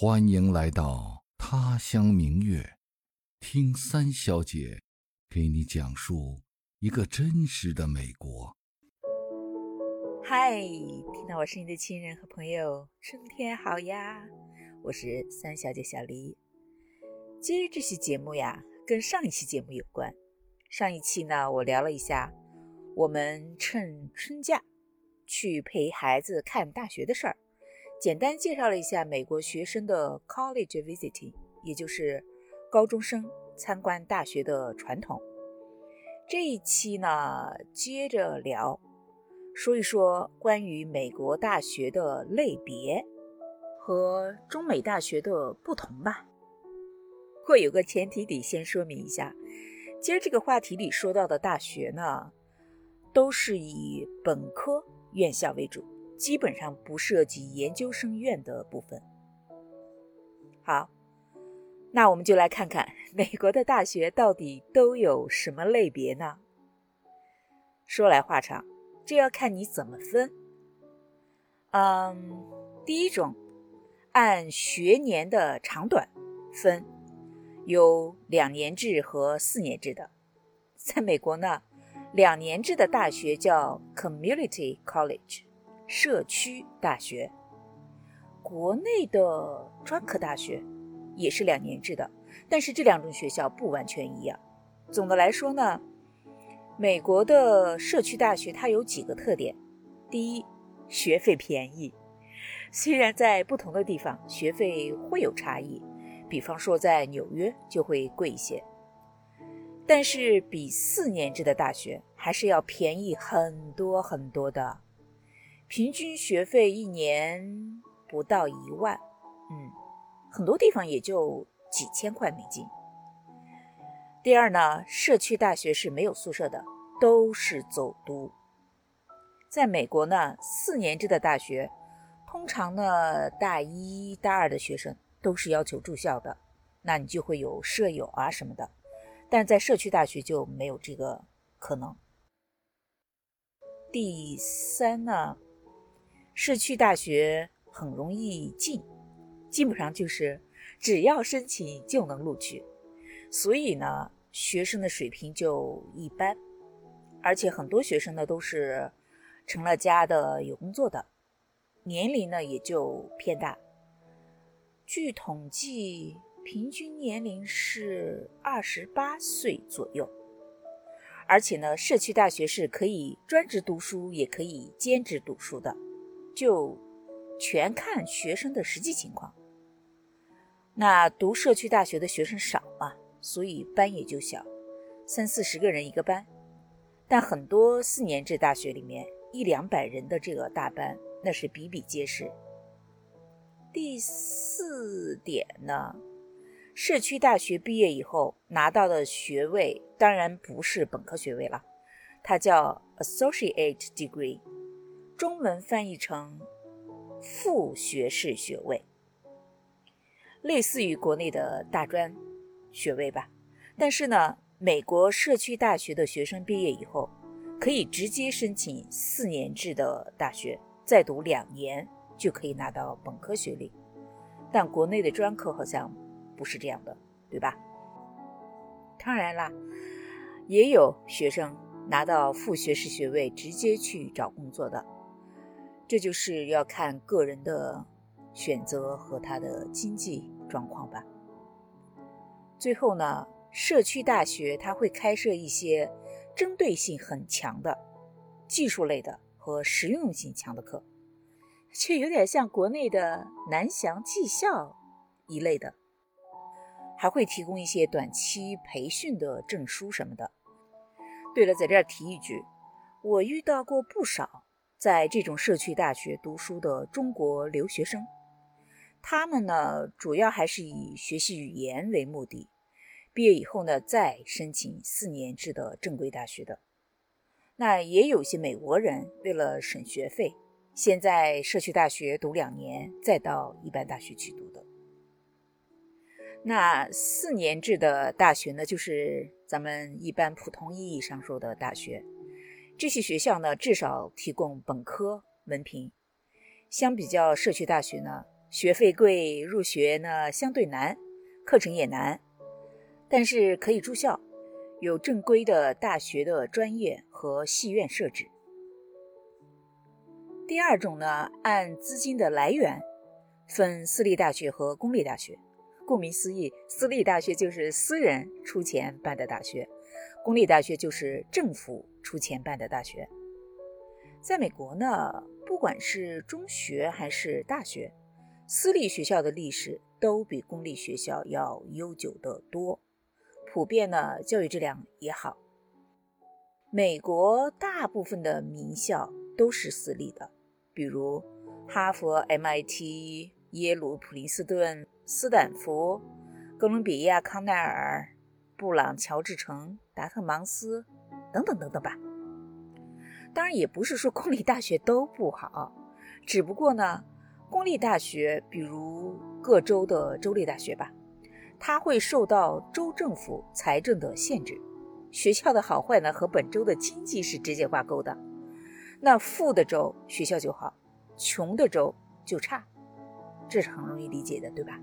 欢迎来到他乡明月，听三小姐给你讲述一个真实的美国。嗨，听到我声音的亲人和朋友，春天好呀！我是三小姐小黎。今日这期节目呀，跟上一期节目有关。上一期呢，我聊了一下我们趁春假去陪孩子看大学的事儿。简单介绍了一下美国学生的 college visiting，也就是高中生参观大学的传统。这一期呢，接着聊，说一说关于美国大学的类别和中美大学的不同吧。会有个前提得先说明一下，今儿这个话题里说到的大学呢，都是以本科院校为主。基本上不涉及研究生院的部分。好，那我们就来看看美国的大学到底都有什么类别呢？说来话长，这要看你怎么分。嗯，第一种，按学年的长短分，有两年制和四年制的。在美国呢，两年制的大学叫 community college。社区大学，国内的专科大学也是两年制的，但是这两种学校不完全一样。总的来说呢，美国的社区大学它有几个特点：第一，学费便宜，虽然在不同的地方学费会有差异，比方说在纽约就会贵一些，但是比四年制的大学还是要便宜很多很多的。平均学费一年不到一万，嗯，很多地方也就几千块美金。第二呢，社区大学是没有宿舍的，都是走读。在美国呢，四年制的大学，通常呢大一、大二的学生都是要求住校的，那你就会有舍友啊什么的。但在社区大学就没有这个可能。第三呢？社区大学很容易进，基本上就是只要申请就能录取，所以呢，学生的水平就一般，而且很多学生呢都是成了家的有工作的，年龄呢也就偏大。据统计，平均年龄是二十八岁左右，而且呢，社区大学是可以专职读书，也可以兼职读书的。就全看学生的实际情况。那读社区大学的学生少嘛，所以班也就小，三四十个人一个班。但很多四年制大学里面，一两百人的这个大班，那是比比皆是。第四点呢，社区大学毕业以后拿到的学位，当然不是本科学位了，它叫 associate degree。中文翻译成副学士学位，类似于国内的大专学位吧。但是呢，美国社区大学的学生毕业以后，可以直接申请四年制的大学，再读两年就可以拿到本科学历。但国内的专科好像不是这样的，对吧？当然啦，也有学生拿到副学士学位直接去找工作的。这就是要看个人的选择和他的经济状况吧。最后呢，社区大学它会开设一些针对性很强的技术类的和实用性强的课，却有点像国内的南翔技校一类的，还会提供一些短期培训的证书什么的。对了，在这儿提一句，我遇到过不少。在这种社区大学读书的中国留学生，他们呢主要还是以学习语言为目的，毕业以后呢再申请四年制的正规大学的。那也有些美国人为了省学费，先在社区大学读两年，再到一般大学去读的。那四年制的大学呢，就是咱们一般普通意义上说的大学。这些学校呢，至少提供本科文凭，相比较社区大学呢，学费贵，入学呢相对难，课程也难，但是可以住校，有正规的大学的专业和系院设置。第二种呢，按资金的来源分私立大学和公立大学。顾名思义，私立大学就是私人出钱办的大学，公立大学就是政府出钱办的大学。在美国呢，不管是中学还是大学，私立学校的历史都比公立学校要悠久得多，普遍呢教育质量也好。美国大部分的名校都是私立的，比如哈佛、MIT、耶鲁、普林斯顿、斯坦福、哥伦比亚、康奈尔、布朗、乔治城、达特芒斯等等等等吧。当然也不是说公立大学都不好，只不过呢，公立大学，比如各州的州立大学吧，它会受到州政府财政的限制，学校的好坏呢和本州的经济是直接挂钩的。那富的州学校就好，穷的州就差，这是很容易理解的，对吧？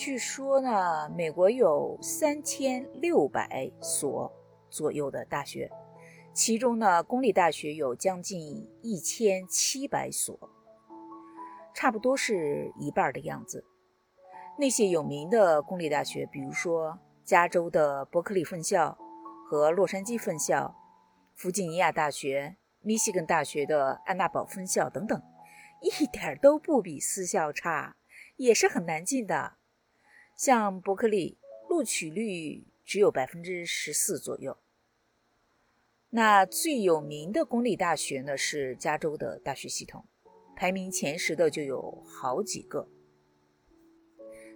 据说呢，美国有三千六百所左右的大学。其中呢，公立大学有将近一千七百所，差不多是一半的样子。那些有名的公立大学，比如说加州的伯克利分校和洛杉矶分校、弗吉尼亚大学、密西根大学的安娜堡分校等等，一点都不比私校差，也是很难进的。像伯克利，录取率只有百分之十四左右。那最有名的公立大学呢，是加州的大学系统，排名前十的就有好几个。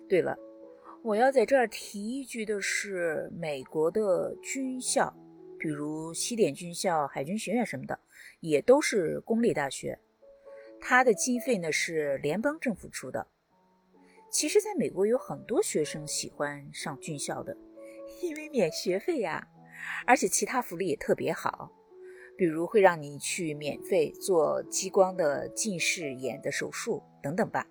对了，我要在这儿提一句的是，美国的军校，比如西点军校、海军学院什么的，也都是公立大学，它的经费呢是联邦政府出的。其实，在美国有很多学生喜欢上军校的，因为免学费呀。而且其他福利也特别好，比如会让你去免费做激光的近视眼的手术等等吧。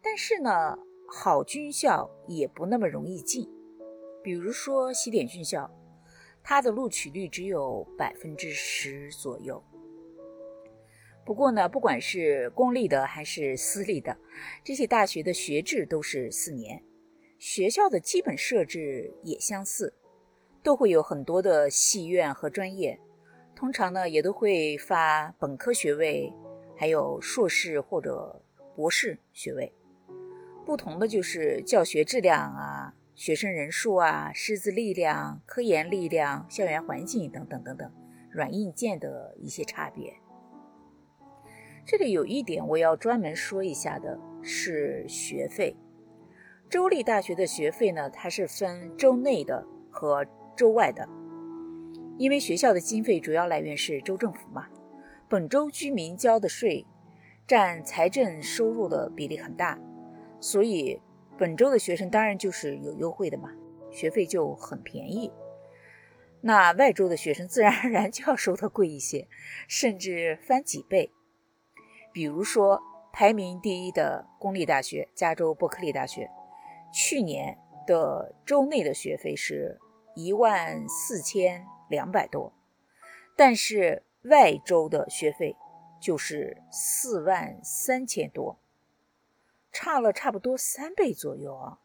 但是呢，好军校也不那么容易进，比如说西点军校，它的录取率只有百分之十左右。不过呢，不管是公立的还是私立的，这些大学的学制都是四年，学校的基本设置也相似。都会有很多的系院和专业，通常呢也都会发本科学位，还有硕士或者博士学位。不同的就是教学质量啊、学生人数啊、师资力量、科研力量、校园环境等等等等，软硬件的一些差别。这里有一点我要专门说一下的是学费。州立大学的学费呢，它是分州内的和。州外的，因为学校的经费主要来源是州政府嘛，本州居民交的税占财政收入的比例很大，所以本州的学生当然就是有优惠的嘛，学费就很便宜。那外州的学生自然而然就要收的贵一些，甚至翻几倍。比如说排名第一的公立大学加州伯克利大学，去年的州内的学费是。一万四千两百多，但是外州的学费就是四万三千多，差了差不多三倍左右啊。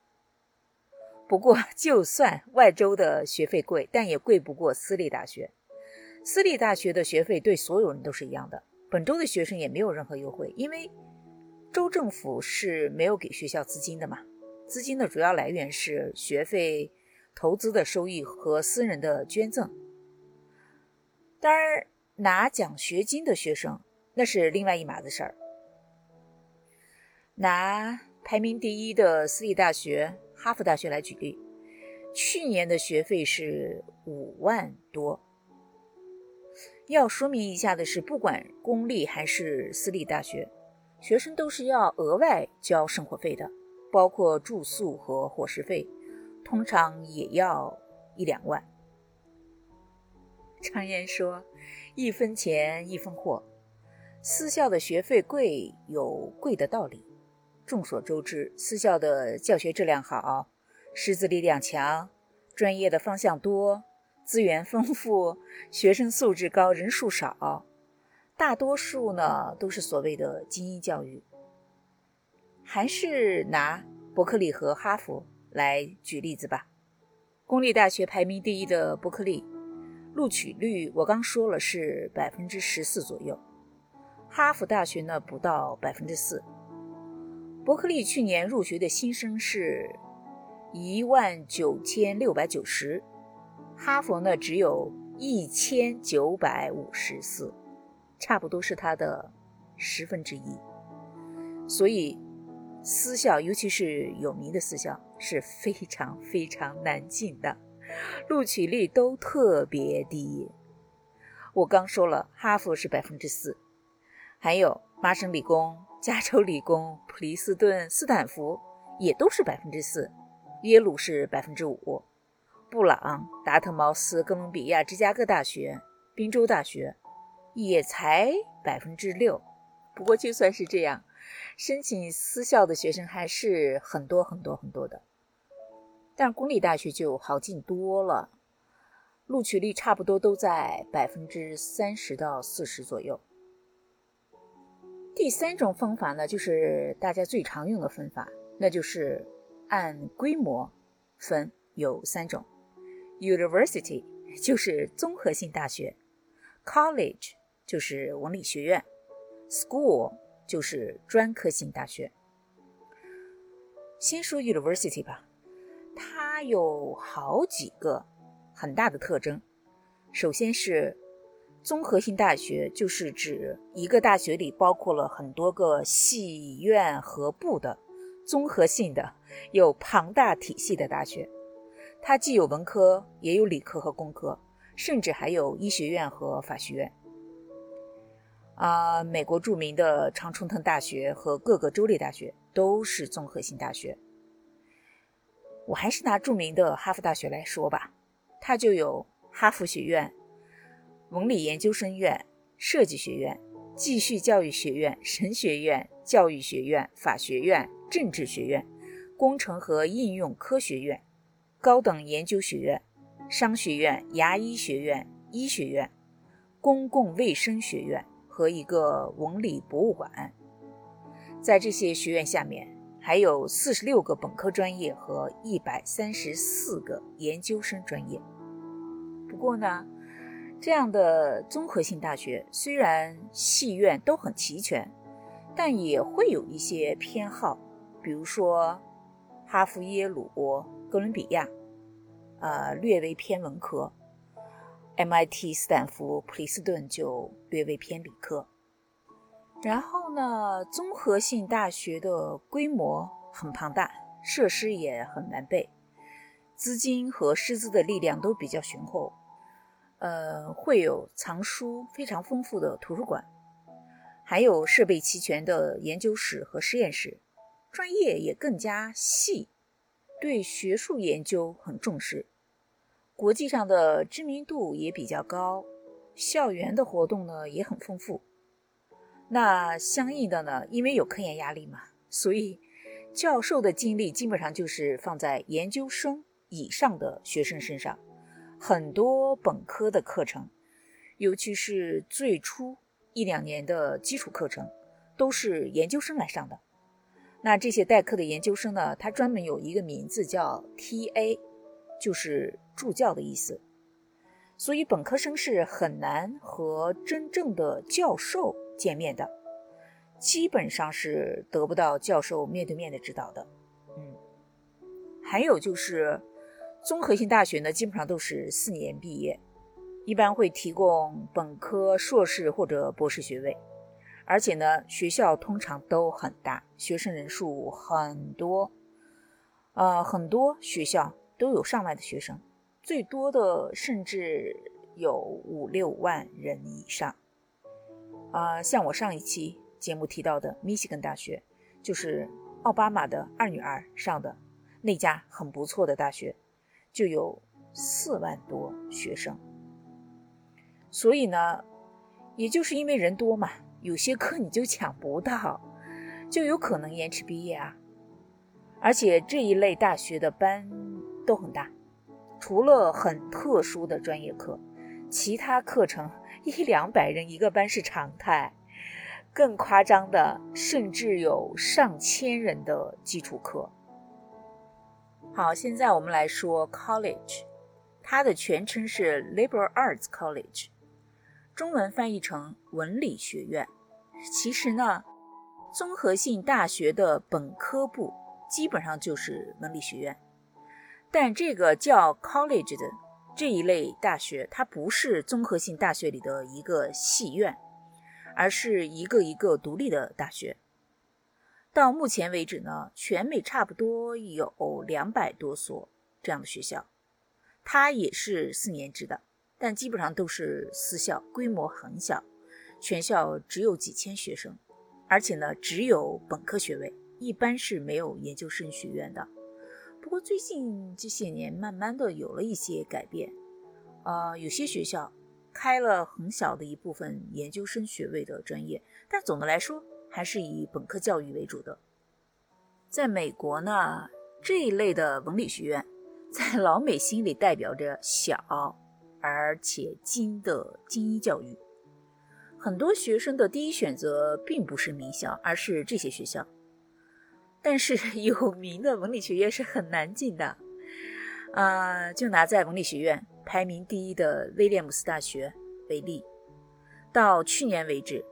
不过，就算外州的学费贵，但也贵不过私立大学。私立大学的学费对所有人都是一样的，本周的学生也没有任何优惠，因为州政府是没有给学校资金的嘛，资金的主要来源是学费。投资的收益和私人的捐赠，当然拿奖学金的学生那是另外一码子事儿。拿排名第一的私立大学哈佛大学来举例，去年的学费是五万多。要说明一下的是，不管公立还是私立大学，学生都是要额外交生活费的，包括住宿和伙食费。通常也要一两万。常言说，一分钱一分货。私校的学费贵有贵的道理。众所周知，私校的教学质量好，师资力量强，专业的方向多，资源丰富，学生素质高，人数少，大多数呢都是所谓的精英教育。还是拿伯克利和哈佛来举例子吧。公立大学排名第一的伯克利，录取率我刚说了是百分之十四左右，哈佛大学呢不到百分之四。伯克利去年入学的新生是一万九千六百九十，哈佛呢只有一千九百五十四，差不多是它的十分之一。所以，私校尤其是有名的私校是非常非常难进的，录取率都特别低。我刚说了，哈佛是百分之四，还有麻省理工。加州理工、普林斯顿、斯坦福也都是百分之四，耶鲁是百分之五，布朗、达特茅斯、哥伦比亚、芝加哥大学、宾州大学也才百分之六。不过就算是这样，申请私校的学生还是很多很多很多的。但公立大学就好进多了，录取率差不多都在百分之三十到四十左右。第三种方法呢，就是大家最常用的分法，那就是按规模分，有三种：University 就是综合性大学，College 就是文理学院，School 就是专科性大学。先说 University 吧，它有好几个很大的特征，首先是。综合性大学就是指一个大学里包括了很多个系院和部的综合性的、有庞大体系的大学。它既有文科，也有理科和工科，甚至还有医学院和法学院。啊，美国著名的常春藤大学和各个州立大学都是综合性大学。我还是拿著名的哈佛大学来说吧，它就有哈佛学院。文理研究生院、设计学院、继续教育学院、神学院、教育学院、法学院、政治学院、工程和应用科学院、高等研究学院、商学院、牙医学院、医学院、公共卫生学院和一个文理博物馆。在这些学院下面，还有四十六个本科专业和一百三十四个研究生专业。不过呢，这样的综合性大学虽然系院都很齐全，但也会有一些偏好，比如说哈佛、耶鲁、哥伦比亚，呃，略微偏文科；MIT、斯坦福、普林斯顿就略微偏理科。然后呢，综合性大学的规模很庞大，设施也很完备，资金和师资的力量都比较雄厚。呃，会有藏书非常丰富的图书馆，还有设备齐全的研究室和实验室，专业也更加细，对学术研究很重视，国际上的知名度也比较高，校园的活动呢也很丰富。那相应的呢，因为有科研压力嘛，所以教授的精力基本上就是放在研究生以上的学生身上。很多本科的课程，尤其是最初一两年的基础课程，都是研究生来上的。那这些代课的研究生呢，他专门有一个名字叫 T.A，就是助教的意思。所以本科生是很难和真正的教授见面的，基本上是得不到教授面对面的指导的。嗯，还有就是。综合性大学呢，基本上都是四年毕业，一般会提供本科、硕士或者博士学位，而且呢，学校通常都很大，学生人数很多，呃，很多学校都有上万的学生，最多的甚至有五六万人以上。啊，像我上一期节目提到的密西根大学，就是奥巴马的二女儿上的那家很不错的大学。就有四万多学生，所以呢，也就是因为人多嘛，有些课你就抢不到，就有可能延迟毕业啊。而且这一类大学的班都很大，除了很特殊的专业课，其他课程一两百人一个班是常态。更夸张的，甚至有上千人的基础课。好，现在我们来说 college，它的全称是 Liberal Arts College，中文翻译成文理学院。其实呢，综合性大学的本科部基本上就是文理学院，但这个叫 college 的这一类大学，它不是综合性大学里的一个系院，而是一个一个独立的大学。到目前为止呢，全美差不多有两百多所这样的学校，它也是四年制的，但基本上都是私校，规模很小，全校只有几千学生，而且呢只有本科学位，一般是没有研究生学院的。不过最近这些年，慢慢的有了一些改变，呃，有些学校开了很小的一部分研究生学位的专业，但总的来说。还是以本科教育为主的。在美国呢，这一类的文理学院，在老美心里代表着小而且精的精英教育。很多学生的第一选择并不是名校，而是这些学校。但是 有名的文理学院是很难进的。啊，就拿在文理学院排名第一的威廉姆斯大学为例，到去年为止。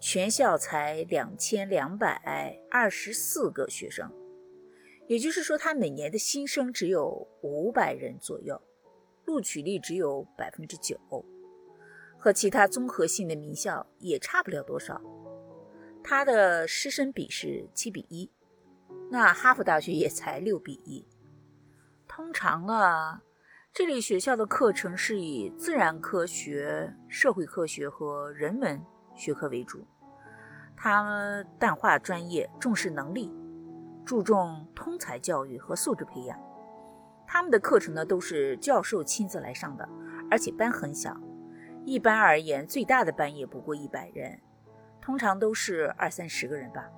全校才两千两百二十四个学生，也就是说，他每年的新生只有五百人左右，录取率只有百分之九，和其他综合性的名校也差不了多少。他的师生比是七比一，那哈佛大学也才六比一。通常啊，这类学校的课程是以自然科学、社会科学和人文学科为主。他淡化专业，重视能力，注重通才教育和素质培养。他们的课程呢，都是教授亲自来上的，而且班很小。一般而言，最大的班也不过一百人，通常都是二三十个人吧。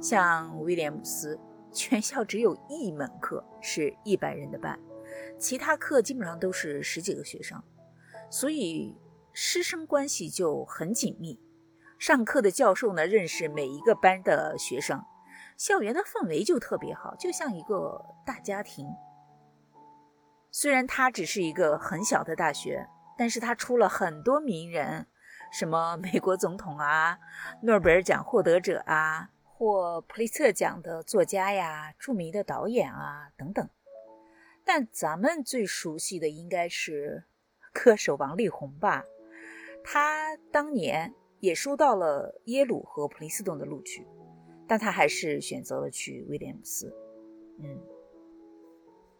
像威廉姆斯，全校只有一门课是一百人的班，其他课基本上都是十几个学生，所以师生关系就很紧密。上课的教授呢，认识每一个班的学生，校园的氛围就特别好，就像一个大家庭。虽然它只是一个很小的大学，但是它出了很多名人，什么美国总统啊、诺贝尔奖获得者啊，或普利策奖的作家呀、著名的导演啊等等。但咱们最熟悉的应该是歌手王力宏吧？他当年。也收到了耶鲁和普林斯顿的录取，但他还是选择了去威廉姆斯。嗯，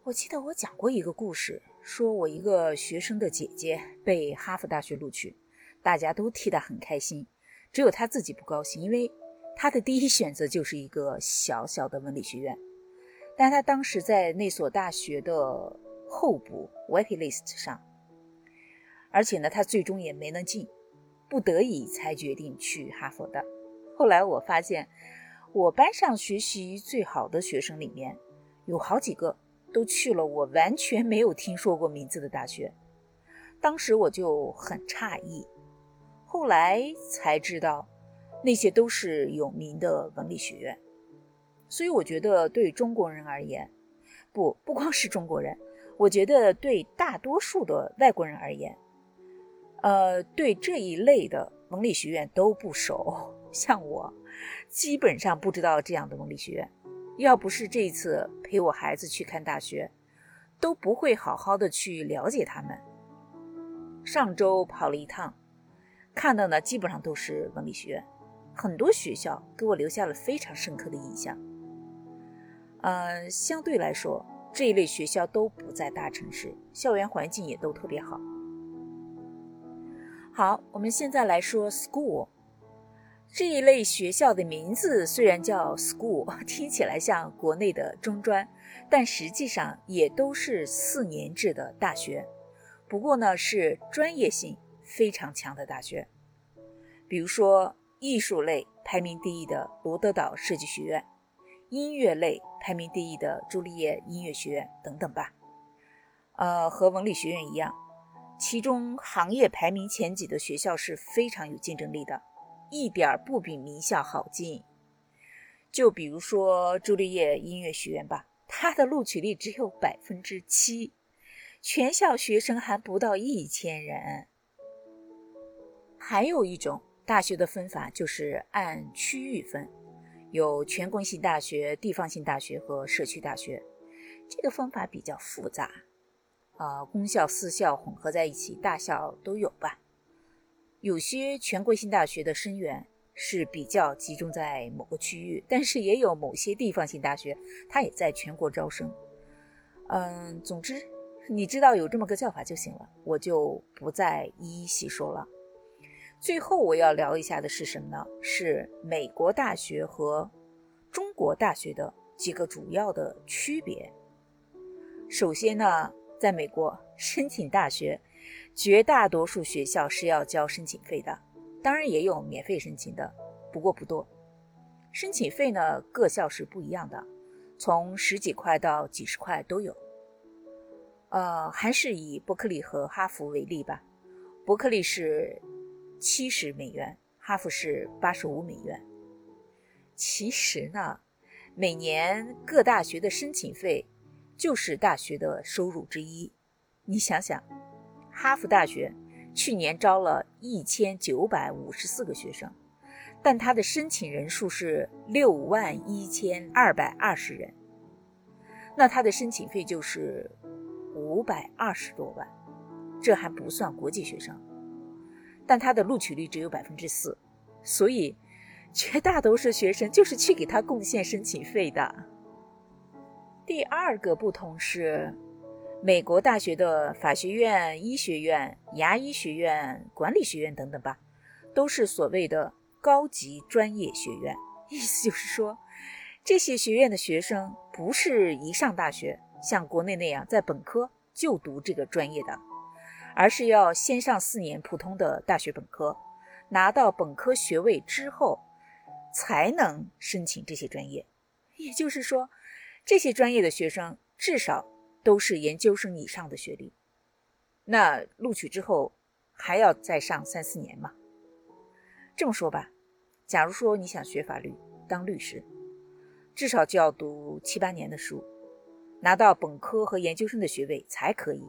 我记得我讲过一个故事，说我一个学生的姐姐被哈佛大学录取，大家都替她很开心，只有她自己不高兴，因为她的第一选择就是一个小小的文理学院，但他当时在那所大学的候补 waitlist 上，而且呢，他最终也没能进。不得已才决定去哈佛的。后来我发现，我班上学习最好的学生里面，有好几个都去了我完全没有听说过名字的大学。当时我就很诧异，后来才知道，那些都是有名的文理学院。所以我觉得，对中国人而言，不不光是中国人，我觉得对大多数的外国人而言。呃，对这一类的文理学院都不熟，像我，基本上不知道这样的文理学院。要不是这一次陪我孩子去看大学，都不会好好的去了解他们。上周跑了一趟，看到呢，基本上都是文理学院，很多学校给我留下了非常深刻的印象。呃，相对来说，这一类学校都不在大城市，校园环境也都特别好。好，我们现在来说 school 这一类学校的名字，虽然叫 school，听起来像国内的中专，但实际上也都是四年制的大学。不过呢，是专业性非常强的大学。比如说艺术类排名第一的罗德岛设计学院，音乐类排名第一的朱丽叶音乐学院等等吧。呃，和文理学院一样，其中行业排名前几的学校是非常有竞争力的，一点不比名校好进。就比如说朱丽叶音乐学院吧，它的录取率只有百分之七，全校学生还不到一千人。还有一种大学的分法就是按区域分，有全国性大学、地方性大学和社区大学，这个方法比较复杂。啊，公校、私校混合在一起，大小都有吧。有些全国性大学的生源是比较集中在某个区域，但是也有某些地方性大学，它也在全国招生。嗯，总之，你知道有这么个叫法就行了，我就不再一一细说了。最后我要聊一下的是什么呢？是美国大学和中国大学的几个主要的区别。首先呢。在美国申请大学，绝大多数学校是要交申请费的，当然也有免费申请的，不过不多。申请费呢，各校是不一样的，从十几块到几十块都有。呃，还是以伯克利和哈佛为例吧，伯克利是七十美元，哈佛是八十五美元。其实呢，每年各大学的申请费。就是大学的收入之一。你想想，哈佛大学去年招了一千九百五十四个学生，但他的申请人数是六万一千二百二十人，那他的申请费就是五百二十多万，这还不算国际学生。但他的录取率只有百分之四，所以绝大多数学生就是去给他贡献申请费的。第二个不同是，美国大学的法学院、医学院、牙医学院、管理学院等等吧，都是所谓的高级专业学院。意思就是说，这些学院的学生不是一上大学像国内那样在本科就读这个专业的，而是要先上四年普通的大学本科，拿到本科学位之后，才能申请这些专业。也就是说。这些专业的学生至少都是研究生以上的学历，那录取之后还要再上三四年嘛？这么说吧，假如说你想学法律当律师，至少就要读七八年的书，拿到本科和研究生的学位才可以。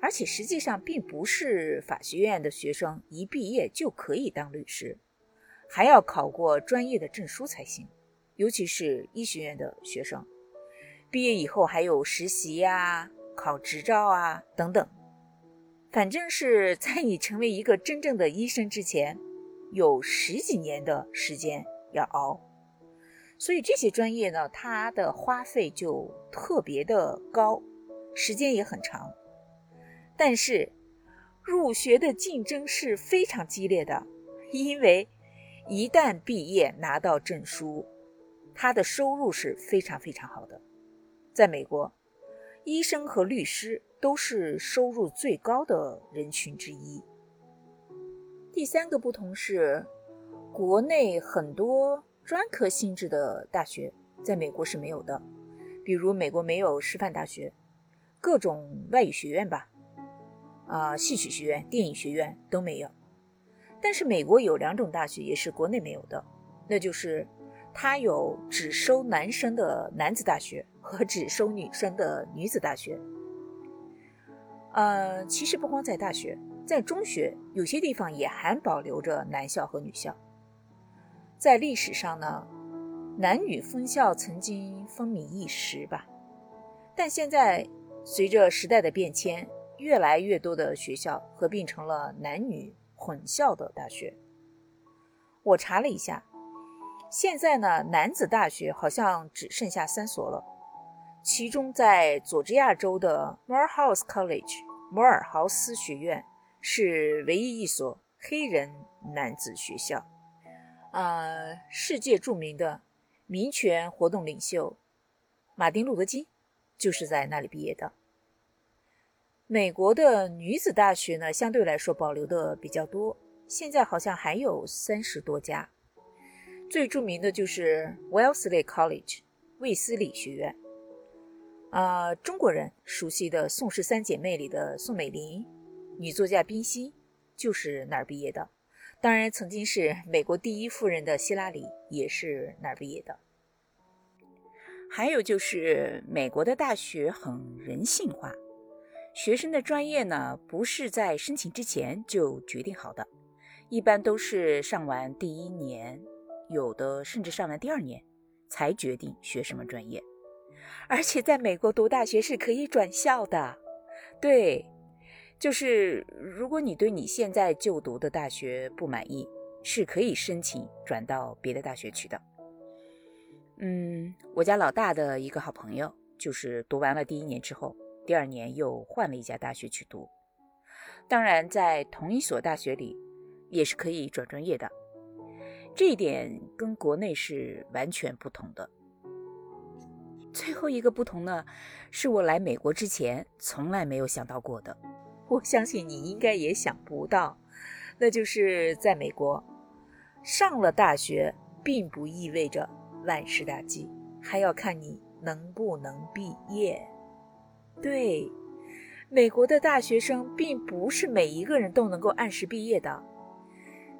而且实际上并不是法学院的学生一毕业就可以当律师，还要考过专业的证书才行，尤其是医学院的学生。毕业以后还有实习呀、考执照啊等等，反正是在你成为一个真正的医生之前，有十几年的时间要熬。所以这些专业呢，它的花费就特别的高，时间也很长。但是入学的竞争是非常激烈的，因为一旦毕业拿到证书，他的收入是非常非常好的。在美国，医生和律师都是收入最高的人群之一。第三个不同是，国内很多专科性质的大学在美国是没有的，比如美国没有师范大学，各种外语学院吧，啊，戏曲学院、电影学院都没有。但是美国有两种大学也是国内没有的，那就是它有只收男生的男子大学。和只收女生的女子大学，呃，其实不光在大学，在中学有些地方也还保留着男校和女校。在历史上呢，男女分校曾经风靡一时吧，但现在随着时代的变迁，越来越多的学校合并成了男女混校的大学。我查了一下，现在呢，男子大学好像只剩下三所了。其中，在佐治亚州的 Morehouse College（ 摩尔豪斯学院）是唯一一所黑人男子学校。呃，世界著名的民权活动领袖马丁·路德·金就是在那里毕业的。美国的女子大学呢，相对来说保留的比较多，现在好像还有三十多家。最著名的就是 Wellesley College 卫斯理学院。啊，中国人熟悉的宋氏三姐妹里的宋美龄，女作家冰心就是哪儿毕业的？当然，曾经是美国第一夫人的希拉里也是哪儿毕业的？还有就是美国的大学很人性化，学生的专业呢不是在申请之前就决定好的，一般都是上完第一年，有的甚至上完第二年才决定学什么专业。而且在美国读大学是可以转校的，对，就是如果你对你现在就读的大学不满意，是可以申请转到别的大学去的。嗯，我家老大的一个好朋友，就是读完了第一年之后，第二年又换了一家大学去读。当然，在同一所大学里，也是可以转专业的，这一点跟国内是完全不同的。最后一个不同呢，是我来美国之前从来没有想到过的。我相信你应该也想不到，那就是在美国上了大学，并不意味着万事大吉，还要看你能不能毕业。对，美国的大学生并不是每一个人都能够按时毕业的。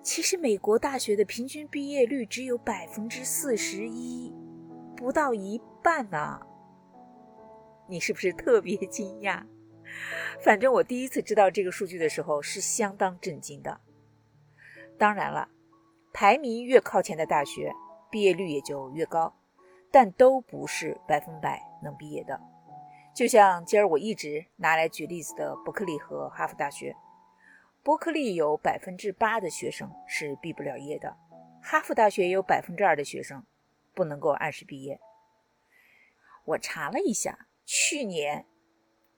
其实，美国大学的平均毕业率只有百分之四十一，不到一。半呢？你是不是特别惊讶？反正我第一次知道这个数据的时候是相当震惊的。当然了，排名越靠前的大学，毕业率也就越高，但都不是百分百能毕业的。就像今儿我一直拿来举例子的伯克利和哈佛大学，伯克利有百分之八的学生是毕不了业的，哈佛大学也有百分之二的学生不能够按时毕业。我查了一下，去年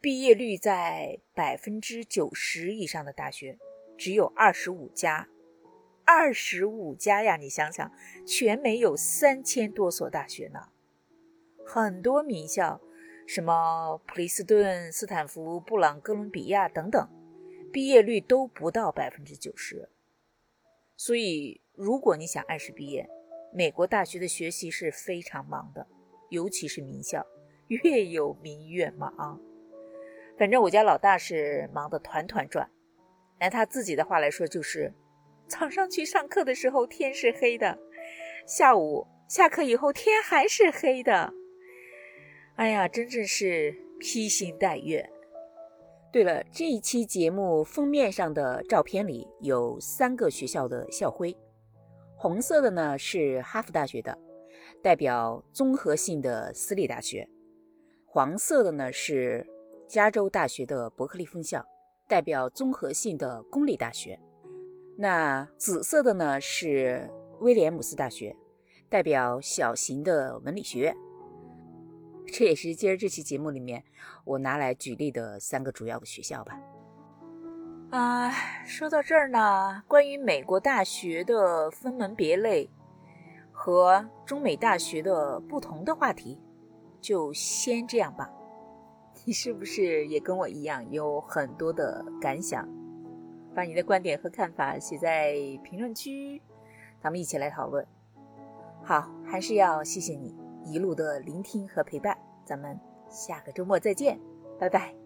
毕业率在百分之九十以上的大学只有二十五家，二十五家呀！你想想，全美有三千多所大学呢，很多名校，什么普林斯顿、斯坦福、布朗、哥伦比亚等等，毕业率都不到百分之九十。所以，如果你想按时毕业，美国大学的学习是非常忙的。尤其是名校，越有名越忙。反正我家老大是忙得团团转，拿他自己的话来说，就是早上去上课的时候天是黑的，下午下课以后天还是黑的。哎呀，真正是披星戴月。对了，这一期节目封面上的照片里有三个学校的校徽，红色的呢是哈佛大学的。代表综合性的私立大学，黄色的呢是加州大学的伯克利分校，代表综合性的公立大学。那紫色的呢是威廉姆斯大学，代表小型的文理学院。这也是今儿这期节目里面我拿来举例的三个主要的学校吧。啊，说到这儿呢，关于美国大学的分门别类。和中美大学的不同的话题，就先这样吧。你是不是也跟我一样有很多的感想？把你的观点和看法写在评论区，咱们一起来讨论。好，还是要谢谢你一路的聆听和陪伴。咱们下个周末再见，拜拜。